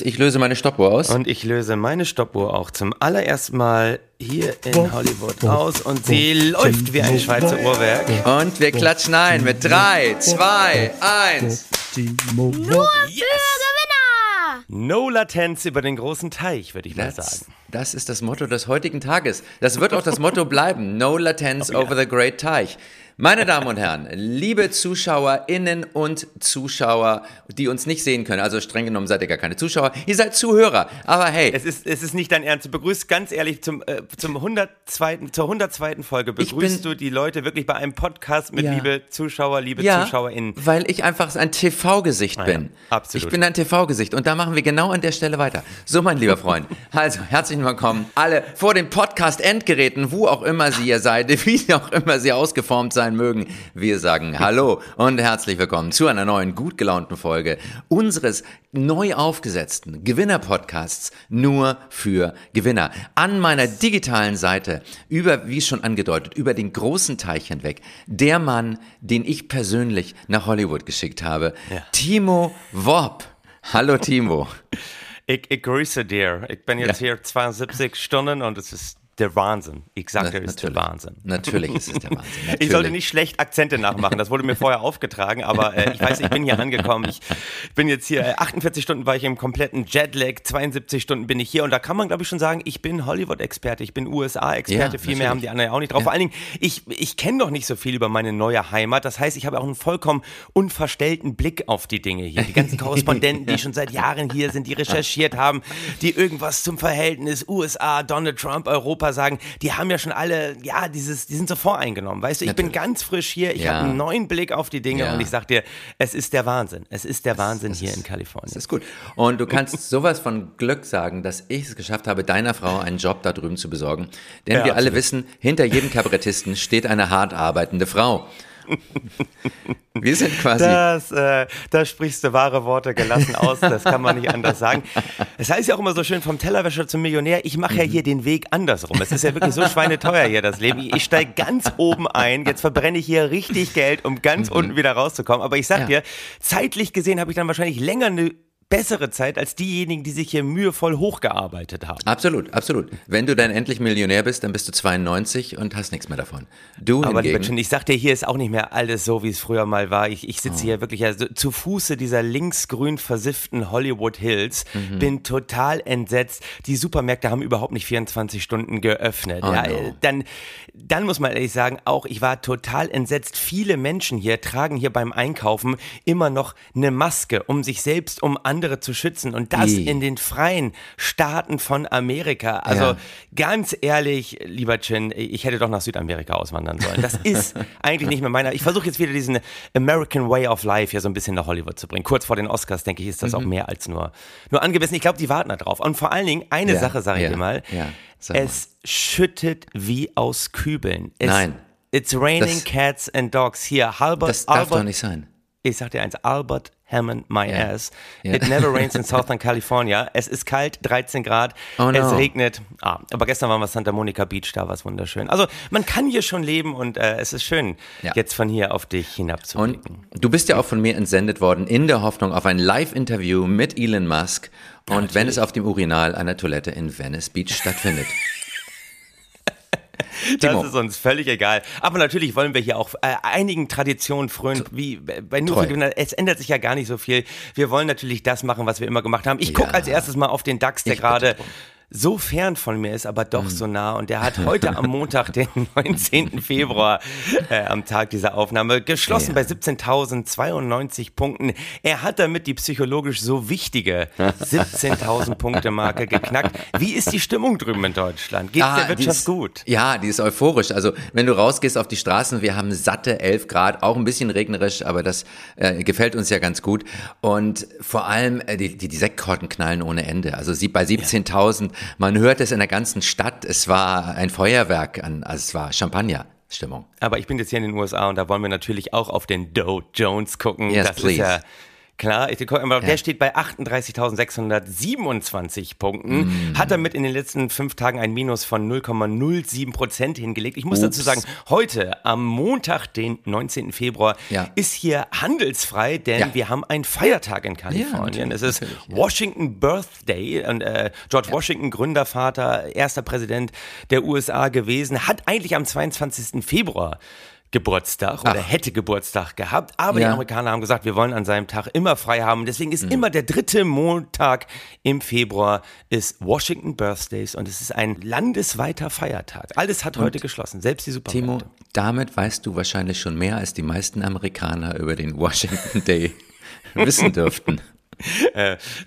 Ich löse meine Stoppuhr aus. Und ich löse meine Stoppuhr auch zum allerersten Mal hier in Hollywood aus und sie läuft wie ein Schweizer Uhrwerk. Und wir klatschen ein mit 3, 2, 1. Nur für Gewinner! No Latenz über den großen Teich, würde ich mal Das, sagen. das ist das Motto des heutigen Tages. Das wird auch das Motto bleiben. No latenz over the great Teich. Meine Damen und Herren, liebe ZuschauerInnen und Zuschauer, die uns nicht sehen können, also streng genommen seid ihr gar keine Zuschauer, ihr seid Zuhörer, aber hey, Es ist, es ist nicht dein Ernst. Du begrüßt ganz ehrlich zum, äh, zum 102., zur 102. Folge begrüßt bin- du die Leute wirklich bei einem Podcast mit Ja. liebe Zuschauer, liebe ja, ZuschauerInnen. weil ich einfach ein TV-Gesicht bin. absolut. Ich bin ein TV-Gesicht und da machen wir genau an der Stelle weiter. So, mein lieber Freund, also herzlich willkommen alle vor den Podcast-Endgeräten, wo auch immer sie ihr seid, wie auch immer sie ausgeformt sein mögen. Wir sagen Hallo und herzlich willkommen zu einer neuen, gut gelaunten Folge unseres neu aufgesetzten Gewinner-Podcasts nur für Gewinner. An meiner digitalen Seite, über, wie schon angedeutet, über den großen Teich hinweg, der Mann, den ich persönlich nach Hollywood geschickt habe, Ja. Timo Worp. Hallo Timo. Ich, ich grüße dir. Ich bin jetzt hier 72 Stunden und es ist der Wahnsinn. Ich sag dir, es ist der Wahnsinn. Natürlich ist es der Wahnsinn. Natürlich. Ich sollte nicht schlecht Akzente nachmachen, das wurde mir vorher aufgetragen, aber äh, ich weiß, ich bin hier angekommen. Ich bin jetzt hier, äh, 48 Stunden war ich im kompletten Jetlag, 72 Stunden bin ich hier und da kann man, glaube ich, schon sagen, ich bin Hollywood-Experte, ich bin USA-Experte, Ja, viel mehr haben die anderen ja auch nicht drauf. Vor allen Dingen, ich, ich kenne doch nicht so viel über meine neue Heimat, das heißt, ich habe auch einen vollkommen unverstellten Blick auf die Dinge hier. Die ganzen Korrespondenten, die schon seit Jahren hier sind, die recherchiert haben, die irgendwas zum Verhältnis USA, Donald Trump, Europa sagen, die haben ja schon alle, ja, dieses, die sind so voreingenommen, weißt du, ich bin Natürlich. ganz frisch hier, ich Ja. habe einen neuen Blick auf die Dinge Ja. und ich sag dir, es ist der Wahnsinn. Es ist der Wahnsinn hier in Kalifornien. Das ist gut. Und du kannst sowas von Glück sagen, dass ich es geschafft habe, deiner Frau einen Job da drüben zu besorgen. Denn Ja, wir alle absolut. wissen, hinter jedem Kabarettisten steht eine hart arbeitende Frau. Wir sind quasi. Das, äh, da sprichst du wahre Worte gelassen aus, das kann man nicht anders sagen. Es heißt ja auch immer so schön, vom Tellerwäscher zum Millionär, ich mache ja Mhm. hier den Weg andersrum. Es ist ja wirklich so schweineteuer hier, das Leben. Ich steige ganz oben ein, jetzt verbrenne ich hier richtig Geld, um ganz unten wieder rauszukommen. Aber ich sag Mhm. Ja. dir, zeitlich gesehen habe ich dann wahrscheinlich länger eine bessere Zeit als diejenigen, die sich hier mühevoll hochgearbeitet haben. Absolut, absolut. Wenn du dann endlich Millionär bist, dann bist du 92 und hast nichts mehr davon. Du Aber hingegen, Chin, ich sag dir, hier ist auch nicht mehr alles so, wie es früher mal war. Ich, ich sitze Oh. hier wirklich also zu Fuße dieser linksgrün versifften Hollywood Hills, Mhm. bin total entsetzt. Die Supermärkte haben überhaupt nicht 24 Stunden geöffnet. Oh ja, no. dann, dann muss man ehrlich sagen, auch ich war total entsetzt. Viele Menschen hier tragen hier beim Einkaufen immer noch eine Maske, um sich selbst, um andere zu schützen. Und das I. in den freien Staaten von Amerika. Also Ja. ganz ehrlich, lieber Chin, ich hätte doch nach Südamerika auswandern sollen. Das ist eigentlich nicht mehr meiner. Ich versuche jetzt wieder diesen American Way of Life hier so ein bisschen nach Hollywood zu bringen. Kurz vor den Oscars, denke ich, ist das auch mehr als nur, nur angemessen. Ich glaube, die warten da drauf. Und vor allen Dingen, eine Ja, Sache sage ich ja, dir mal. es schüttet wie aus Kübeln. Es, Nein. It's raining Das- cats and dogs. Hier, Albert, das darf Albert doch nicht sein. ich sag dir eins, Albert Hammond, my Ja. ass. Ja. It never rains in Southern California. Es ist kalt, 13 Grad. Oh es no. regnet. Ah, aber gestern waren wir Santa Monica Beach, da war es wunderschön. Also man kann hier schon leben und äh, es ist schön, Ja. jetzt von hier auf dich hinabzublicken. Und du bist ja auch von mir entsendet worden in der Hoffnung auf ein Live-Interview mit Elon Musk. Und wenn es auf dem Urinal einer Toilette in Venice Beach stattfindet. Timo. Das ist uns völlig egal. Aber natürlich wollen wir hier auch äh, einigen Traditionen frönen, wie bei nur Treu. für Gewinner. Es ändert sich ja gar nicht so viel. Wir wollen natürlich das machen, was wir immer gemacht haben. Ich gucke Ja. als erstes mal auf den DAX, der gerade. So fern von mir ist, aber doch Mhm. so nah. Und der hat heute am Montag, den 19. Februar, äh, am Tag dieser Aufnahme, geschlossen Ja. bei 17.092 Punkten. Er hat damit die psychologisch so wichtige 17.000 Punkte Marke geknackt. Wie ist die Stimmung drüben in Deutschland? Geht Ah, der Wirtschaft ist- gut? Ja, die ist euphorisch. Also wenn du rausgehst auf die Straßen, wir haben satte 11 Grad, auch ein bisschen regnerisch, aber das äh, gefällt uns ja ganz gut. Und vor allem äh, die, die, die Sektkorten knallen ohne Ende. Also sie bei 17.000, man hört es in der ganzen Stadt. Es war ein Feuerwerk, an, also es war Champagner-Stimmung. Aber ich bin jetzt hier in den USA und da wollen wir natürlich auch auf den Dow Jones gucken. Yes, das please. ist ja Klar, ich der steht bei 38.627 Punkten. Hat damit in den letzten fünf Tagen ein Minus von 0,07 Prozent hingelegt. Ich muss dazu Ups. sagen, heute, am Montag, den 19. Februar, Ja. ist hier handelsfrei, denn Ja. wir haben einen Feiertag in Kalifornien. es ist ja. Washington Birthday und äh, George Washington, Gründervater, erster Präsident der USA gewesen, hat eigentlich am 22. Februar Geburtstag oder Ach. hätte Geburtstag gehabt, aber die Ja. Amerikaner haben gesagt, wir wollen an seinem Tag immer frei haben. Deswegen Mhm. ist immer der dritte Montag im Februar ist Washington Birthdays und es ist ein landesweiter Feiertag. Alles hat heute geschlossen, selbst die Timo, Supermärkte. damit weißt du wahrscheinlich schon mehr, als die meisten Amerikaner über den Washington Day wissen dürften.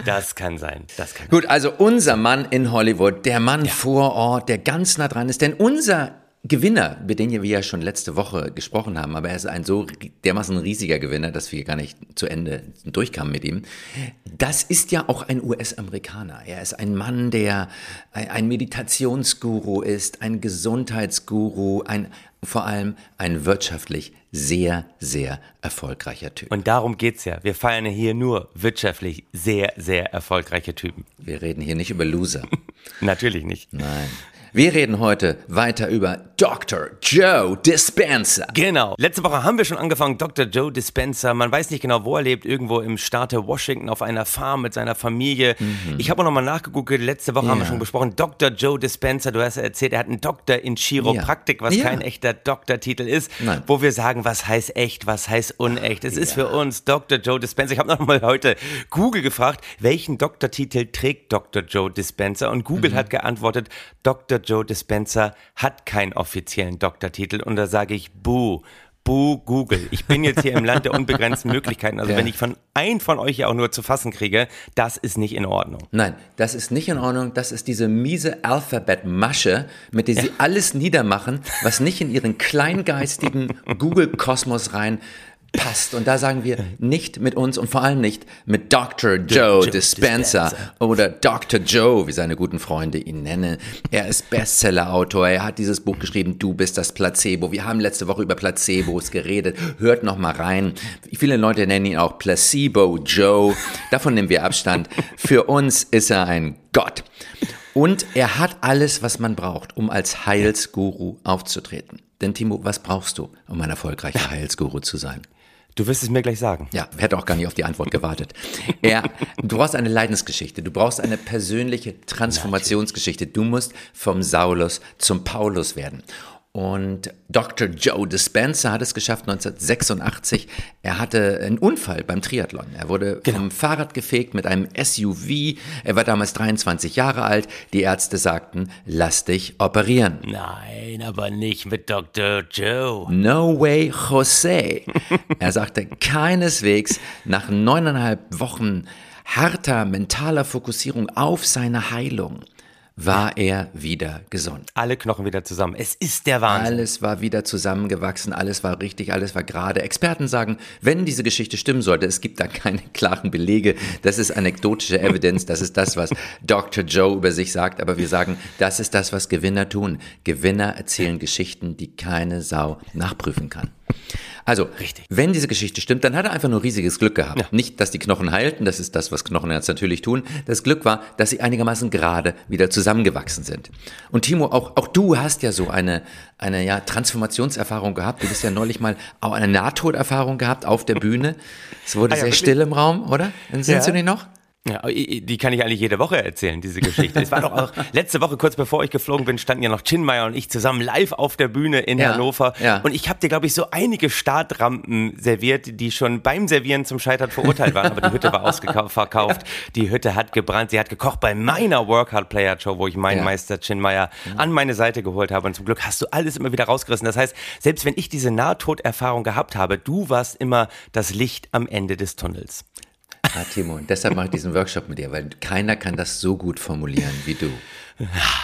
Das kann sein, das kann Gut, also unser Mann in Hollywood, der Mann vor Ort, der ganz nah dran ist, denn unser Gewinner, über den wir ja schon letzte Woche gesprochen haben, aber er ist ein so dermaßen riesiger Gewinner, dass wir gar nicht zu Ende durchkamen mit ihm. Das ist ja auch ein US-Amerikaner. Er ist ein Mann, der ein Meditationsguru ist, ein Gesundheitsguru, ein vor allem ein wirtschaftlich sehr, sehr erfolgreicher Typ. Und darum geht's ja. Wir feiern hier nur wirtschaftlich sehr, sehr erfolgreiche Typen. Wir reden hier nicht über Loser. Natürlich nicht. Nein. Wir reden heute weiter über Dr. Joe Dispenza. Genau. Letzte Woche haben wir schon angefangen, Dr. Joe Dispenza. Man weiß nicht genau, wo er lebt. Irgendwo im Staate Washington auf einer Farm mit seiner Familie. Ich habe auch nochmal nachgegoogelt. Letzte Woche haben wir schon besprochen. Dr. Joe Dispenza, du hast ja erzählt, er hat einen Doktor in Chiropraktik, was Ja. kein echter Doktortitel ist. Nein. Wo wir sagen, was heißt echt, was heißt unecht. Es ist für uns Dr. Joe Dispenza. Ich habe nochmal heute Google gefragt, welchen Doktortitel trägt Dr. Joe Dispenza? Und Google hat geantwortet, Dr. Joe Dispenza hat keinen offiziellen Doktortitel. Und da sage ich, buh. Buh, Google. Ich bin jetzt hier im Land der unbegrenzten Möglichkeiten. Also Ja. wenn ich von ein von euch ja auch nur zu fassen kriege, das ist nicht in Ordnung. Nein, das ist nicht in Ordnung. Das ist diese miese Alphabet-Masche, mit der sie alles niedermachen, was nicht in ihren kleingeistigen Google-Kosmos rein passt. Und da sagen wir nicht mit uns und vor allem nicht mit Dr. Joe Joe Dispenza Dispenza. oder Dr. Joe, wie seine guten Freunde ihn nennen. Er ist Bestseller-Autor. Er hat dieses Buch geschrieben, Du bist das Placebo. Wir haben letzte Woche über Placebos geredet. Hört noch mal rein. Viele Leute nennen ihn auch Placebo Joe. Davon nehmen wir Abstand. Für uns ist er ein Gott. Und er hat alles, was man braucht, um als Heilsguru aufzutreten. Denn Timo, was brauchst du, um ein erfolgreicher Heilsguru zu sein? Du wirst es mir gleich sagen. Ja, hätte auch gar nicht auf die Antwort gewartet. Er, du brauchst eine Leidensgeschichte, du brauchst eine persönliche Transformationsgeschichte. Du musst vom Saulus zum Paulus werden. Und Dr. Joe Dispenza hat es geschafft 1986. Er hatte einen Unfall beim Triathlon. Er wurde vom Fahrrad gefegt mit einem SUV. Er war damals 23 Jahre alt. Die Ärzte sagten, lass dich operieren. Nein, aber nicht mit Dr. Joe. No way, Jose. Er sagte keineswegs nach neuneinhalb Wochen harter mentaler Fokussierung auf seine Heilung war er wieder gesund. Alle Knochen wieder zusammen. Es ist der Wahnsinn. Alles war wieder zusammengewachsen, alles war richtig, alles war gerade. Experten sagen, wenn diese Geschichte stimmen sollte, es gibt da keine klaren Belege, das ist anekdotische Evidenz, das ist das, was Dr. Joe über sich sagt, aber wir sagen, das ist das, was Gewinner tun. Gewinner erzählen Geschichten, die keine Sau nachprüfen kann. Also, Richtig. wenn diese Geschichte stimmt, dann hat er einfach nur riesiges Glück gehabt. Nicht, dass die Knochen heilten, das ist das, was Knochenärzte natürlich tun. Das Glück war, dass sie einigermaßen gerade wieder zusammengewachsen sind. Und Timo, auch, auch du hast ja so eine, eine ja, Transformationserfahrung gehabt. Du bist ja neulich mal auch eine Nahtoderfahrung gehabt auf der Bühne. Es wurde Ah ja, sehr wirklich? still im Raum, oder? Siehst Ja. du dich noch? Ja, die kann ich eigentlich jede Woche erzählen, diese Geschichte. Es war doch auch letzte Woche, kurz bevor ich geflogen bin, standen ja noch Chinmeier und ich zusammen live auf der Bühne in Ja, Hannover. ja. Und ich habe dir, glaube ich, so einige Startrampen serviert, die schon beim Servieren zum Scheitern verurteilt waren. Aber die Hütte war ausgekauft, verkauft. Die Hütte hat gebrannt. Sie hat gekocht bei meiner Workout Player Show, wo ich meinen Ja. Meister Chinmeier an meine Seite geholt habe. Und zum Glück hast du alles immer wieder rausgerissen. Das heißt, selbst wenn ich diese Nahtoderfahrung gehabt habe, du warst immer das Licht am Ende des Tunnels. Ah, Timo, und deshalb mache ich diesen Workshop mit dir, weil keiner kann das so gut formulieren wie du.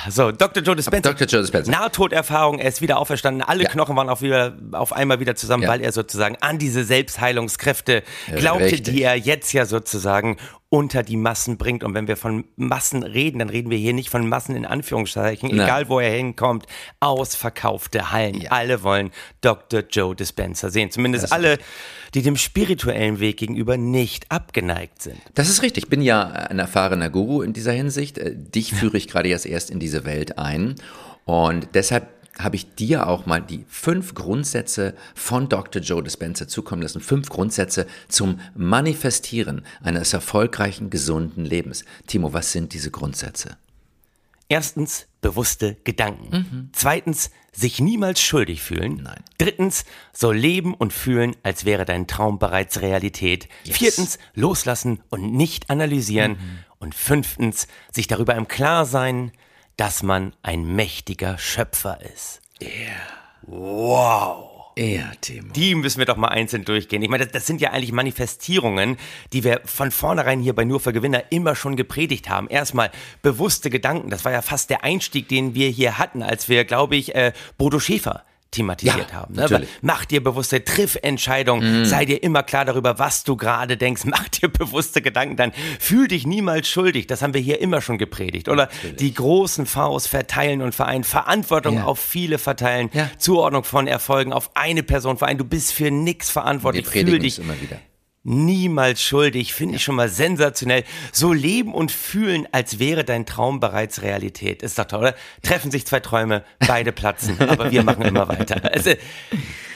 So, Dr. Joe Dispenza. Dr. Joe Dispenza. Nahtoderfahrung, er ist wieder auferstanden. Alle Ja. Knochen waren auf, wieder, auf einmal wieder zusammen, Ja. weil er sozusagen an diese Selbstheilungskräfte glaubte, Richtig. die er jetzt ja sozusagen unter die Massen bringt. Und wenn wir von Massen reden, dann reden wir hier nicht von Massen in Anführungszeichen, Nein. egal wo er hinkommt, ausverkaufte Hallen. Alle wollen Dr. Joe Dispenza sehen. Zumindest alle, die dem spirituellen Weg gegenüber nicht abgeneigt sind. Das ist richtig. Ich bin ja ein erfahrener Guru in dieser Hinsicht. Äh, Dich führe ich gerade erst erst in diese Welt ein. Und deshalb habe ich dir auch mal die fünf Grundsätze von Dr. Joe Dispenza zukommen lassen. Fünf Grundsätze zum Manifestieren eines erfolgreichen, gesunden Lebens. Timo, was sind diese Grundsätze? Erstens, bewusste Gedanken. Zweitens, sich niemals schuldig fühlen. Nein. Drittens, so leben und fühlen, als wäre dein Traum bereits Realität. Viertens, loslassen und nicht analysieren. Und fünftens, sich darüber im Klar sein, dass man ein mächtiger Schöpfer ist. Ja, Timo. Die müssen wir doch mal einzeln durchgehen. Ich meine, das, das sind ja eigentlich Manifestierungen, die wir von vornherein hier bei Nur für Gewinner immer schon gepredigt haben. Erstmal bewusste Gedanken. Das war ja fast der Einstieg, den wir hier hatten, als wir, glaube ich, äh, Bodo Schäfer thematisiert Ja, haben. Ne? natürlich. Weil Mach dir bewusste Triffentscheidungen. Sei dir immer klar darüber, was du gerade denkst. Mach dir bewusste Gedanken. Dann fühl dich niemals schuldig. Das haben wir hier immer schon gepredigt. Oder die großen Vs verteilen und vereinen. Verantwortung Ja. auf viele verteilen. Ja. Zuordnung von Erfolgen auf eine Person vereinen. Du bist für nichts verantwortlich. Fühl dich immer wieder. Niemals schuldig. Finde ich schon mal sensationell. So leben und fühlen, als wäre dein Traum bereits Realität. Ist doch toll, oder? Treffen sich zwei Träume, beide platzen, aber wir machen immer weiter. Also,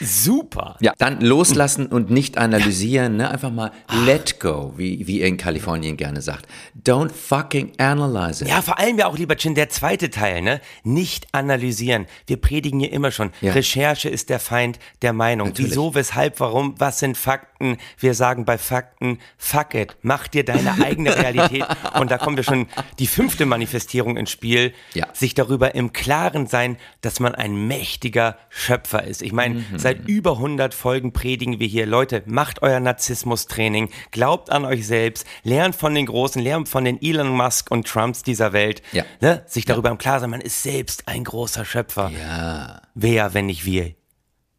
super. Ja, dann loslassen und nicht analysieren, ne? Einfach mal let go, wie, wie ihr in Kalifornien gerne sagt. Don't fucking analyze it. Ja, vor allem ja auch, lieber Chin, der zweite Teil, ne? Nicht analysieren. Wir predigen hier immer schon. Ja. Recherche ist der Feind der Meinung. Natürlich. Wieso, weshalb, warum, was sind Fakten? Wir sagen bei Fakten, fuck it. Mach dir deine eigene Realität. Und da kommen wir schon die fünfte Manifestierung ins Spiel. Ja. Sich darüber im Klaren sein, dass man ein mächtiger Schöpfer ist. Ich meine, Mhm. seit über 100 Folgen predigen wir hier, Leute, macht euer Narzissmus-Training, glaubt an euch selbst, lernt von den Großen, lernt von den Elon Musk und Trumps dieser Welt. Ja. Ne? Sich darüber im Klaren sein, man ist selbst ein großer Schöpfer. Ja. Wer, wenn nicht wir,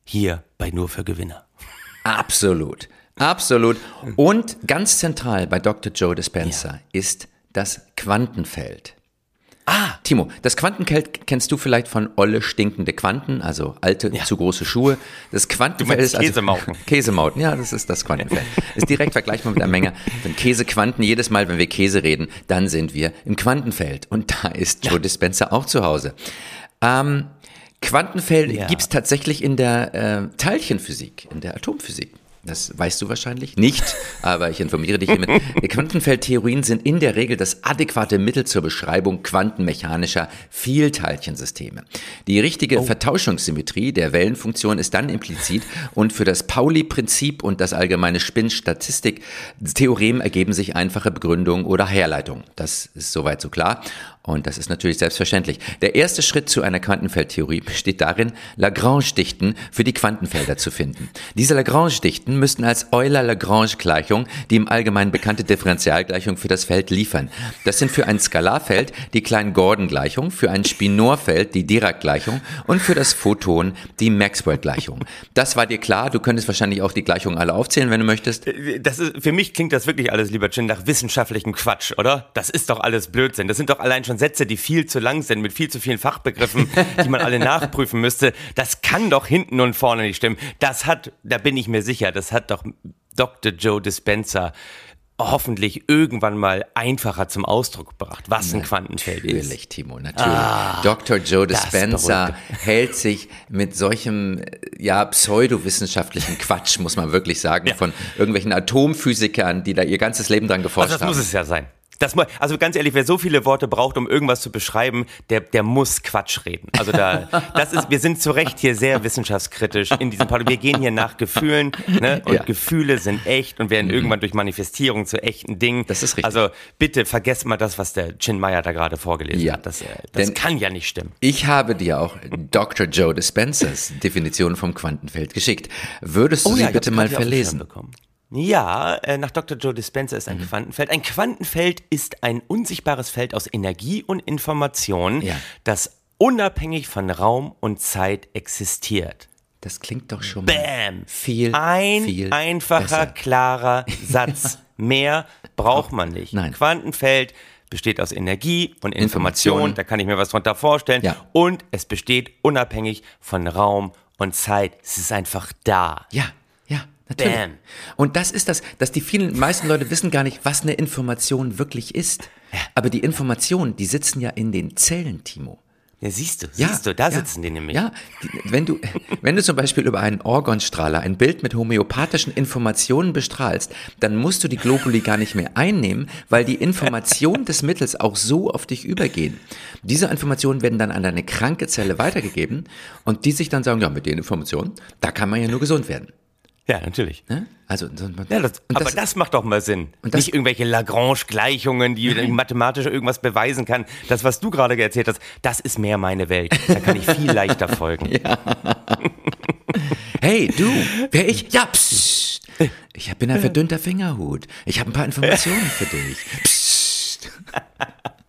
hier bei Nur für Gewinner. Absolut. Absolut. Und ganz zentral bei Dr. Joe Dispenza ist das Quantenfeld. Ah. Timo, das Quantenfeld kennst du vielleicht von olle stinkende Quanten, also alte, zu große Schuhe. Das Quantenfeld ist also Käsemauten. Käsemauten, ja, das ist das Quantenfeld. Ist direkt vergleichbar mit einer Menge von Käsequanten. Jedes Mal, wenn wir Käse reden, dann sind wir im Quantenfeld. Und da ist Joe Dispenza auch zu Hause. Ähm, Quantenfeld Ja. gibt's tatsächlich in der äh, Teilchenphysik, in der Atomphysik. Das weißt du wahrscheinlich nicht, aber ich informiere dich hiermit. Quantenfeldtheorien sind in der Regel das adäquate Mittel zur Beschreibung quantenmechanischer Vielteilchensysteme. Die richtige Vertauschungssymmetrie der Wellenfunktion ist dann implizit und für das Pauli-Prinzip und das allgemeine Spin-Statistik-Theorem ergeben sich einfache Begründungen oder Herleitungen. Das ist soweit so klar. Und das ist natürlich selbstverständlich. Der erste Schritt zu einer Quantenfeldtheorie besteht darin, Lagrange-Dichten für die Quantenfelder zu finden. Diese Lagrange-Dichten müssten als Euler-Lagrange-Gleichung die im Allgemeinen bekannte Differentialgleichung für das Feld liefern. Das sind für ein Skalarfeld die Klein-Gordon-Gleichung, für ein Spinor-Feld die Dirac-Gleichung und für das Photon die Maxwell-Gleichung. Das war dir klar? Du könntest wahrscheinlich auch die Gleichungen alle aufzählen, wenn du möchtest. Das ist, für mich klingt das wirklich alles, lieber Chin, nach wissenschaftlichem Quatsch, oder? Das ist doch alles Blödsinn. Das sind doch allein schon Sätze, die viel zu lang sind, mit viel zu vielen Fachbegriffen, die man alle nachprüfen müsste. Das kann doch hinten und vorne nicht stimmen. Das hat, da bin ich mir sicher, das hat doch Dr. Joe Dispenza hoffentlich irgendwann mal einfacher zum Ausdruck gebracht, was ein Quantenfeld ist. Natürlich, Timo, natürlich. Dr. Joe Dispenza hält sich mit solchem, ja, pseudowissenschaftlichen Quatsch, muss man wirklich sagen, von irgendwelchen Atomphysikern, die da ihr ganzes Leben dran geforscht Also das haben. muss es ja sein. Das, also ganz ehrlich, wer so viele Worte braucht, um irgendwas zu beschreiben, der, der muss Quatsch reden. Also da, das ist, wir sind zu Recht hier sehr wissenschaftskritisch in diesem Podcast. Wir gehen hier nach Gefühlen, ne? Und Ja. Mhm. Gefühle sind echt und werden irgendwann durch Manifestierung zu echten Dingen. Das ist richtig. Also bitte vergesst mal das, was der Chin Meyer da gerade vorgelesen Ja. hat. Das, äh, das Denn- kann ja nicht stimmen. Ich habe dir auch Dr. Joe Dispenzas Definition vom Quantenfeld geschickt. Würdest du sie Oh ich bitte hab's mal verlesen? Ja, äh, nach Dr. Joe Dispenza ist ein Quantenfeld. Ein Quantenfeld ist ein unsichtbares Feld aus Energie und Information, Ja. das unabhängig von Raum und Zeit existiert. Das klingt doch schon mal Bam! viel, Ein viel einfacher, besser. klarer Satz. Mehr braucht man nicht. Nein. Quantenfeld besteht aus Energie und Information, Information. da kann ich mir was drunter vorstellen. Ja. Und es besteht unabhängig von Raum und Zeit. Es ist einfach da. Ja, natürlich. Bam. Und das ist das, dass die vielen, meisten Leute wissen gar nicht, was eine Information wirklich ist. Aber die Informationen, die sitzen ja in den Zellen, Timo. Ja, siehst du, Ja, siehst du, da ja, sitzen die nämlich. Ja, die, wenn du, wenn du zum Beispiel über einen Orgonstrahler ein Bild mit homöopathischen Informationen bestrahlst, dann musst du die Globuli gar nicht mehr einnehmen, weil die Informationen des Mittels auch so auf dich übergehen. Diese Informationen werden dann an deine kranke Zelle weitergegeben und die sich dann sagen, ja, mit den Informationen, da kann man ja nur gesund werden. Ja, natürlich. Ne? Also, so- Ja, das, aber das, macht doch mal Sinn. Und das- Nicht irgendwelche Lagrange-Gleichungen, die mathematisch irgendwas beweisen kann. Das, was du gerade erzählt hast, das ist mehr meine Welt. Da kann ich viel leichter folgen. Hey, du, wer ich? Ja, psst. Ich bin ein verdünnter Fingerhut. Ich habe ein paar Informationen für dich. Psst.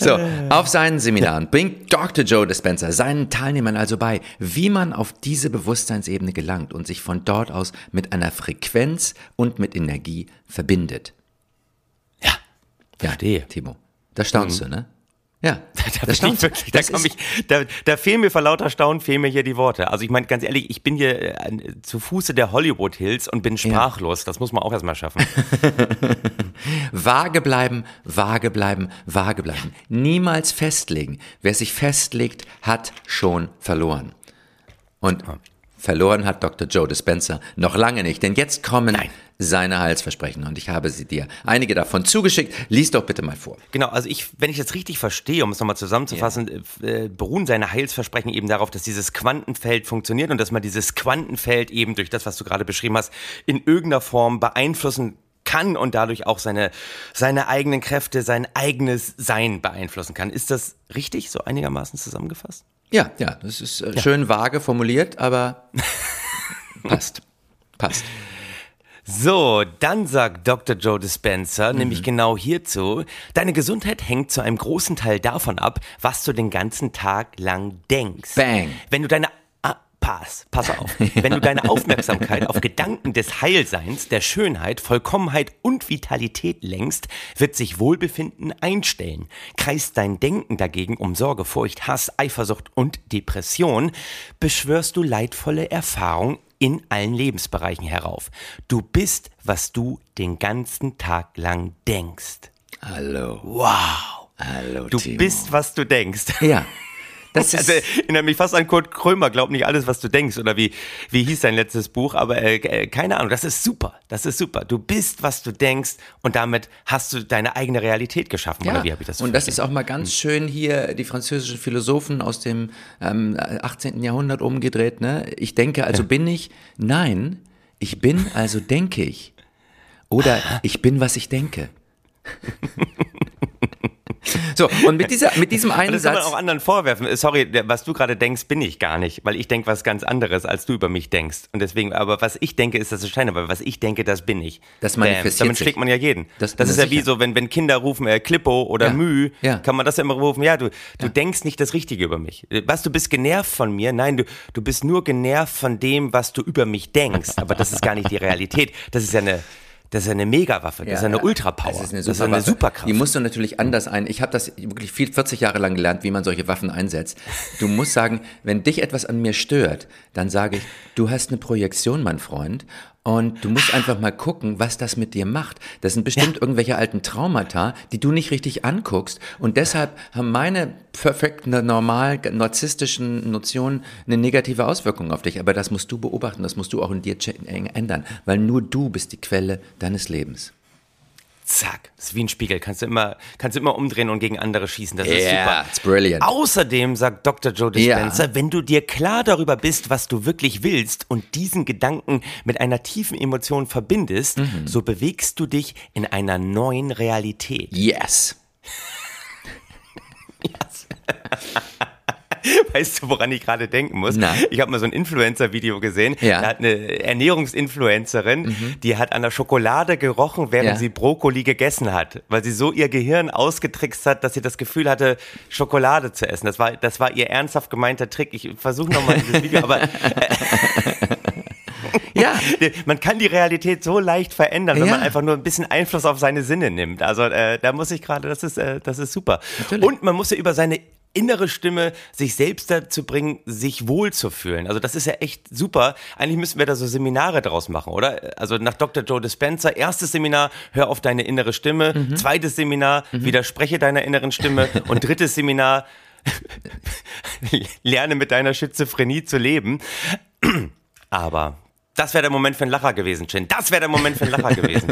So, auf seinen Seminaren bringt Dr. Joe Dispenza seinen Teilnehmern also bei, wie man auf diese Bewusstseinsebene gelangt und sich von dort aus mit einer Frequenz und mit Energie verbindet. Ja, Ja, Verstehe. Timo, da staunst du, ne? Ja, Da, da bin staunst ich wirklich, da, Das komm ich, da, da fehlen mir vor lauter Staunen, fehlen mir hier die Worte. Also ich meine, ganz ehrlich, ich bin hier äh, zu Fuße der Hollywood Hills und bin sprachlos. Das muss man auch erstmal schaffen. Vage bleiben, vage bleiben, vage bleiben. Niemals festlegen. Wer sich festlegt, hat schon verloren. Und verloren hat Dr. Joe Dispenza noch lange nicht, denn jetzt kommen seine Heilsversprechen und ich habe sie dir einige davon zugeschickt. Lies doch bitte mal vor. Genau, also ich, wenn ich das richtig verstehe, um es nochmal zusammenzufassen, äh, beruhen seine Heilsversprechen eben darauf, dass dieses Quantenfeld funktioniert und dass man dieses Quantenfeld eben durch das, was du gerade beschrieben hast, in irgendeiner Form beeinflussen kann und dadurch auch seine, seine eigenen Kräfte, sein eigenes Sein beeinflussen kann. Ist das richtig, so einigermaßen zusammengefasst? Ja, ja, das ist äh, schön vage formuliert, aber passt. Passt. So, dann sagt Dr. Joe Mhm. Dispenza nämlich genau hierzu, deine Gesundheit hängt zu einem großen Teil davon ab, was du den ganzen Tag lang denkst. Bang. Wenn du deine Ah, pass, pass auf. Wenn du deine Aufmerksamkeit auf Gedanken des Heilseins, der Schönheit, Vollkommenheit und Vitalität lenkst, wird sich Wohlbefinden einstellen. Kreist dein Denken dagegen um Sorge, Furcht, Hass, Eifersucht und Depression, beschwörst du leidvolle Erfahrungen in allen Lebensbereichen herauf. Du bist, was du den ganzen Tag lang denkst. Hallo. Wow. Hallo, Du Timo. bist, was du denkst. Ja. Das ist, Also erinnert mich fast an Kurt Krömer, glaub nicht alles, was du denkst, oder wie, wie hieß dein letztes Buch, aber äh, äh, keine Ahnung, das ist super, das ist super. Du bist, was du denkst und damit hast du deine eigene Realität geschaffen, oder wie habe ich das Und das ist auch mal ganz schön hier die französischen Philosophen aus dem ähm, 18. Jahrhundert umgedreht. Ne? Ich denke, also bin ich. Nein, ich bin, also denke ich. Oder ich bin, was ich denke. So, und mit, dieser, mit diesem einen das kann man Satz. auch anderen vorwerfen. Äh, Sorry, was du gerade denkst, bin ich gar nicht, weil ich denke was ganz anderes, als du über mich denkst. Und deswegen, aber was ich denke, ist das Entscheidende, aber was ich denke, das bin ich. Das manifestiert Damit sich. schlägt man ja jeden. Das- Das, ist ja wie so, wenn, wenn Kinder rufen, äh, Klippo oder Ja. Müh, Ja. kann man das ja immer rufen, ja, du, du denkst nicht das Richtige über mich. Äh, Was, du bist genervt von mir? Nein, du, du bist nur genervt von dem, was du über mich denkst. Aber das ist gar nicht die Realität. Das ist ja eine, das ist ja eine Megawaffe, das ist ja eine Ultrapower. Das ist eine, das ist eine. Superkraft. Die musst du natürlich anders ein. Ich habe das wirklich viel, 40 Jahre lang gelernt, wie man solche Waffen einsetzt. Du musst sagen, wenn dich etwas an mir stört, dann sage ich, du hast eine Projektion, mein Freund. Und du musst einfach mal gucken, was das mit dir macht. Das sind bestimmt irgendwelche alten Traumata, die du nicht richtig anguckst. Und deshalb haben meine perfekt normal narzisstischen Notionen eine negative Auswirkung auf dich. Aber das musst du beobachten, das musst du auch in dir ändern. Weil nur du bist die Quelle deines Lebens. Zack, das ist wie ein Spiegel. Kannst du immer, kannst du immer umdrehen und gegen andere schießen. Das ist Yeah, super. it's brilliant. Außerdem sagt Dr. Joe Dispenza, Ja. wenn du dir klar darüber bist, was du wirklich willst und diesen Gedanken mit einer tiefen Emotion verbindest, Mhm. so bewegst du dich in einer neuen Realität. Yes. Weißt du, woran ich gerade denken muss? Nein. Ich habe mal so ein Influencer-Video gesehen. Ja. Da hat eine Ernährungsinfluencerin, die hat an der Schokolade gerochen, während Ja. sie Brokkoli gegessen hat, weil sie so ihr Gehirn ausgetrickst hat, dass sie das Gefühl hatte, Schokolade zu essen. Das war, das war ihr ernsthaft gemeinter Trick. Ich versuche nochmal dieses Video, aber Ja, man kann die Realität so leicht verändern, wenn Ja. man einfach nur ein bisschen Einfluss auf seine Sinne nimmt. Also äh, da muss ich gerade, das ist, äh, das ist super. Natürlich. Und man muss ja über seine innere Stimme sich selbst dazu bringen, sich wohl zu fühlen. Also das ist ja echt super. Eigentlich müssten wir da so Seminare draus machen, oder? Also nach Dr. Joe Dispenza, erstes Seminar, hör auf deine innere Stimme. Mhm. Zweites Seminar, widerspreche deiner inneren Stimme. Und drittes Seminar, lerne mit deiner Schizophrenie zu leben. Aber das wäre der Moment für einen Lacher gewesen, Chin. Das wäre der Moment für einen Lacher gewesen.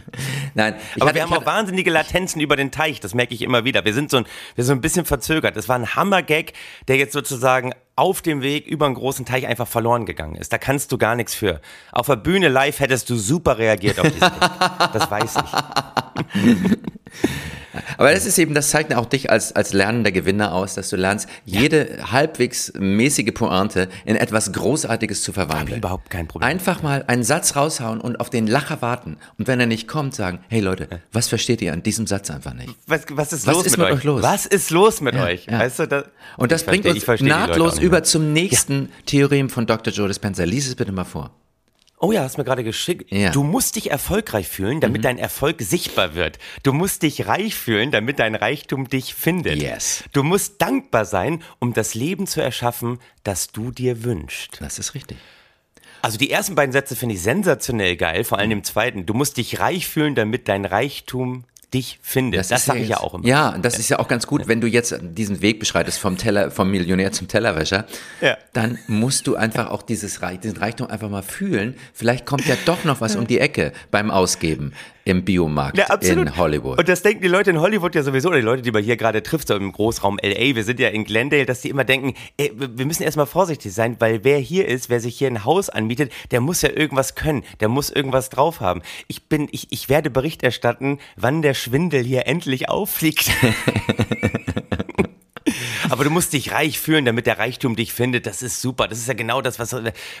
nein. Aber hatte- wir haben auch hatte- wahnsinnige Latenzen über den Teich, das merke ich immer wieder. Wir sind so ein, wir sind so ein bisschen verzögert. Das war ein Hammer-Gag, der jetzt sozusagen auf dem Weg über einen großen Teich einfach verloren gegangen ist. Da kannst du gar nichts für. Auf der Bühne live hättest du super reagiert auf diesen Gag. Das weiß ich. Aber das ist eben, das zeigt auch dich als, als lernender Gewinner aus, dass du lernst, jede halbwegs mäßige Pointe in etwas Großartiges zu verwandeln. Überhaupt kein Problem. Einfach mal einen Satz raushauen und auf den Lacher warten. Und wenn er nicht kommt, sagen, hey Leute, was versteht ihr an diesem Satz einfach nicht? Was, was ist Was los ist mit, mit euch? euch los? Was ist los mit euch? ja. Weißt du, das, Und das Ich bringt verstehe- uns nahtlos über zum nächsten Theorem von Dr. Joe Dispenza. Lies es bitte mal vor. Oh ja, hast mir gerade geschickt. Ja. Mhm. Du musst dich erfolgreich fühlen, damit dein Erfolg sichtbar wird. Du musst dich reich fühlen, damit dein Reichtum dich findet. Yes. Du musst dankbar sein, um das Leben zu erschaffen, das du dir wünschst. Das ist richtig. Also die ersten beiden Sätze finde ich sensationell geil, vor allem im zweiten. Du musst dich reich fühlen, damit dein Reichtum dich findet. Das, ist sage ich ja auch immer. Ja, und das ist ja auch ganz gut, wenn du jetzt diesen Weg beschreitest vom Teller, vom Millionär zum Tellerwäscher, Ja. dann musst du einfach auch dieses Reich, diesen Reichtum einfach mal fühlen. Vielleicht kommt ja doch noch was um die Ecke beim Ausgeben im Biomarkt Ja, in Hollywood. Und das denken die Leute in Hollywood ja sowieso, oder die Leute, die man hier gerade trifft, so im Großraum LA, wir sind ja in Glendale, dass die immer denken, ey, wir müssen erstmal vorsichtig sein, weil wer hier ist, wer sich hier ein Haus anmietet, der muss ja irgendwas können, der muss irgendwas drauf haben. Ich bin, ich, ich werde Bericht erstatten, wann der Schwindel hier endlich auffliegt. Aber du musst dich reich fühlen, damit der Reichtum dich findet. Das ist super. Das ist ja genau das, was,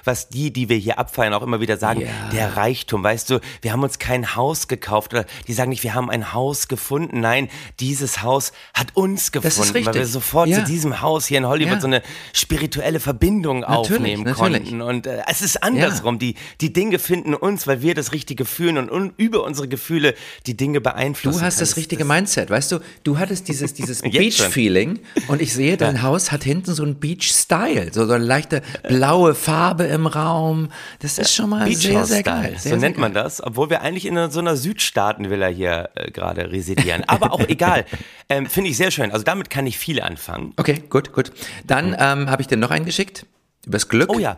was die, die wir hier abfeiern, auch immer wieder sagen. Ja. Der Reichtum, weißt du, wir haben uns kein Haus gekauft oder die sagen nicht, wir haben ein Haus gefunden. Nein, dieses Haus hat uns gefunden, Das ist weil wir sofort Ja. zu diesem Haus hier in Hollywood Ja. so eine spirituelle Verbindung aufnehmen natürlich. konnten. Und äh, es ist andersrum. Die, die Dinge finden uns, weil wir das Richtige fühlen und un über unsere Gefühle die Dinge beeinflussen. Du hast können. das richtige Mindset, weißt du? Du hattest dieses, dieses. Beach-Feeling und ich sehe, dein Haus hat hinten so ein Beach-Style, so, so eine leichte blaue Farbe im Raum. Das ist schon mal Beach sehr, sehr geil. Sehr, so nennt sehr man geil. das, obwohl wir eigentlich in so einer Südstaatenvilla hier äh, gerade residieren. Aber auch egal. Ähm, Finde ich sehr schön. Also damit kann ich viel anfangen. Okay, gut, gut. Dann ähm, habe ich dir noch einen geschickt. Übers Glück. Oh ja.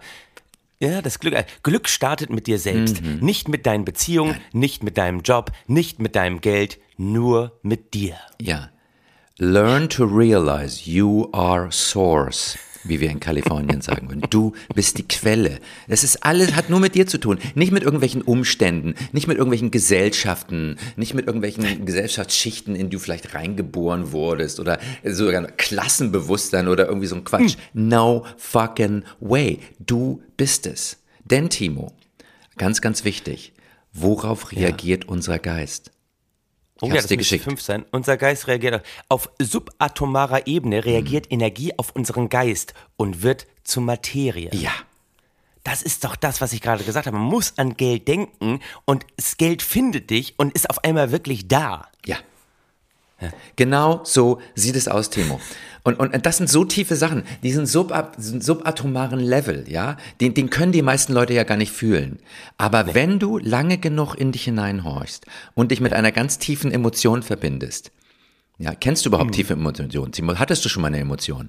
Ja, das Glück. Äh, Glück startet mit dir selbst. Mhm. Nicht mit deinen Beziehungen, nicht mit deinem Job, nicht mit deinem Geld, nur mit dir. Ja. Learn to realize you are source, wie wir in Kalifornien sagen würden. Du bist die Quelle. Das ist alles, hat nur mit dir zu tun. Nicht mit irgendwelchen Umständen, nicht mit irgendwelchen Gesellschaften, nicht mit irgendwelchen Gesellschaftsschichten, in die du vielleicht reingeboren wurdest oder sogar Klassenbewusstsein oder irgendwie so ein Quatsch. No fucking way. Du bist es. Denn Timo, ganz, ganz wichtig, worauf reagiert unser Geist? Oh ja, das dir geschickt. fünf sein. Unser Geist reagiert auf, auf subatomarer Ebene reagiert Mhm. Energie auf unseren Geist und wird zu Materie. Ja. Das ist doch das, was ich gerade gesagt habe. Man muss an Geld denken und das Geld findet dich und ist auf einmal wirklich da. Ja. Genau so sieht es aus, Timo. Und, und das sind so tiefe Sachen, diesen subab, subatomaren Level, ja, den, den können die meisten Leute ja gar nicht fühlen. Aber wenn du lange genug in dich hineinhorchst und dich mit einer ganz tiefen Emotion verbindest, ja, kennst du überhaupt tiefe Emotionen? Timo, hattest du schon mal eine Emotion?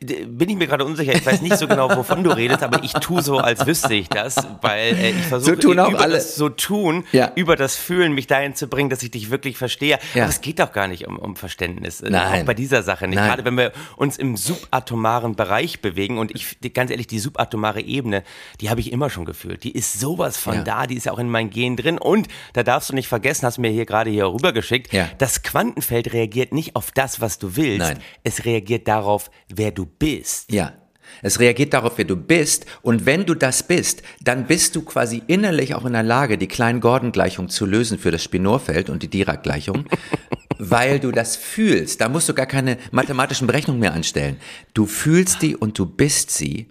Bin ich mir gerade unsicher. Ich weiß nicht so genau, wovon du redest, aber ich tue so, als wüsste ich das, weil äh, ich versuche So tun auch über alle. das so tun, Ja. über das Fühlen mich dahin zu bringen, dass ich dich wirklich verstehe. Ja. Aber es geht doch gar nicht um, um Verständnis. äh, Nein. Auch bei dieser Sache nicht. Nein. Gerade wenn wir uns im subatomaren Bereich bewegen und ich, ganz ehrlich, die subatomare Ebene, die habe ich immer schon gefühlt. Die ist sowas von Ja. da, die ist ja auch in meinen Genen drin und da darfst du nicht vergessen, hast du mir hier gerade hier rübergeschickt, Ja. das Quantenfeld reagiert nicht auf das, was du willst. Nein. Es reagiert darauf, wer du bist. Ja. Es reagiert darauf, wer du bist. Und wenn du das bist, dann bist du quasi innerlich auch in der Lage, die Klein-Gordon-Gleichung zu lösen für das Spinorfeld und die Dirac-Gleichung, weil du das fühlst. Da musst du gar keine mathematischen Berechnungen mehr anstellen. Du fühlst die und du bist sie.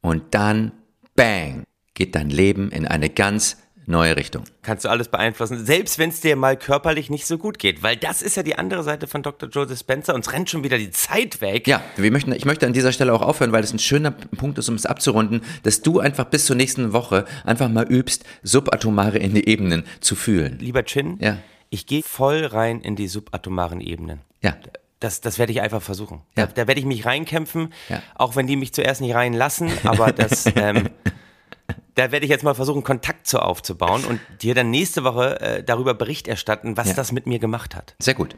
Und dann, bang, geht dein Leben in eine ganz neue Richtung. Kannst du alles beeinflussen, selbst wenn es dir mal körperlich nicht so gut geht. Weil das ist ja die andere Seite von Dr. Joseph Spencer. Uns rennt schon wieder die Zeit weg. Ja, wir möchten, ich möchte an dieser Stelle auch aufhören, weil es ein schöner Punkt ist, um es abzurunden, dass du einfach bis zur nächsten Woche einfach mal übst, subatomare in die Ebenen zu fühlen. Lieber Chin, Ja. ich gehe voll rein in die subatomaren Ebenen. Ja. Das, das werde ich einfach versuchen. Ja. Da, da werde ich mich reinkämpfen, Ja. auch wenn die mich zuerst nicht reinlassen, aber das, ähm, da werde ich jetzt mal versuchen, Kontakt zu aufzubauen und dir dann nächste Woche äh, darüber Bericht erstatten, was Ja. das mit mir gemacht hat. Sehr gut.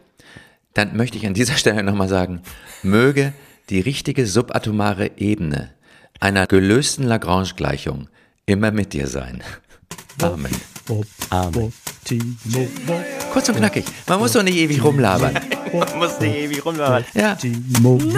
Dann möchte ich an dieser Stelle nochmal sagen, möge die richtige subatomare Ebene einer gelösten Lagrange-Gleichung immer mit dir sein. Amen. Amen. Kurz und knackig. Man muss doch nicht ewig rumlabern. Man muss nicht ewig rumlaufen. Ja. Nur für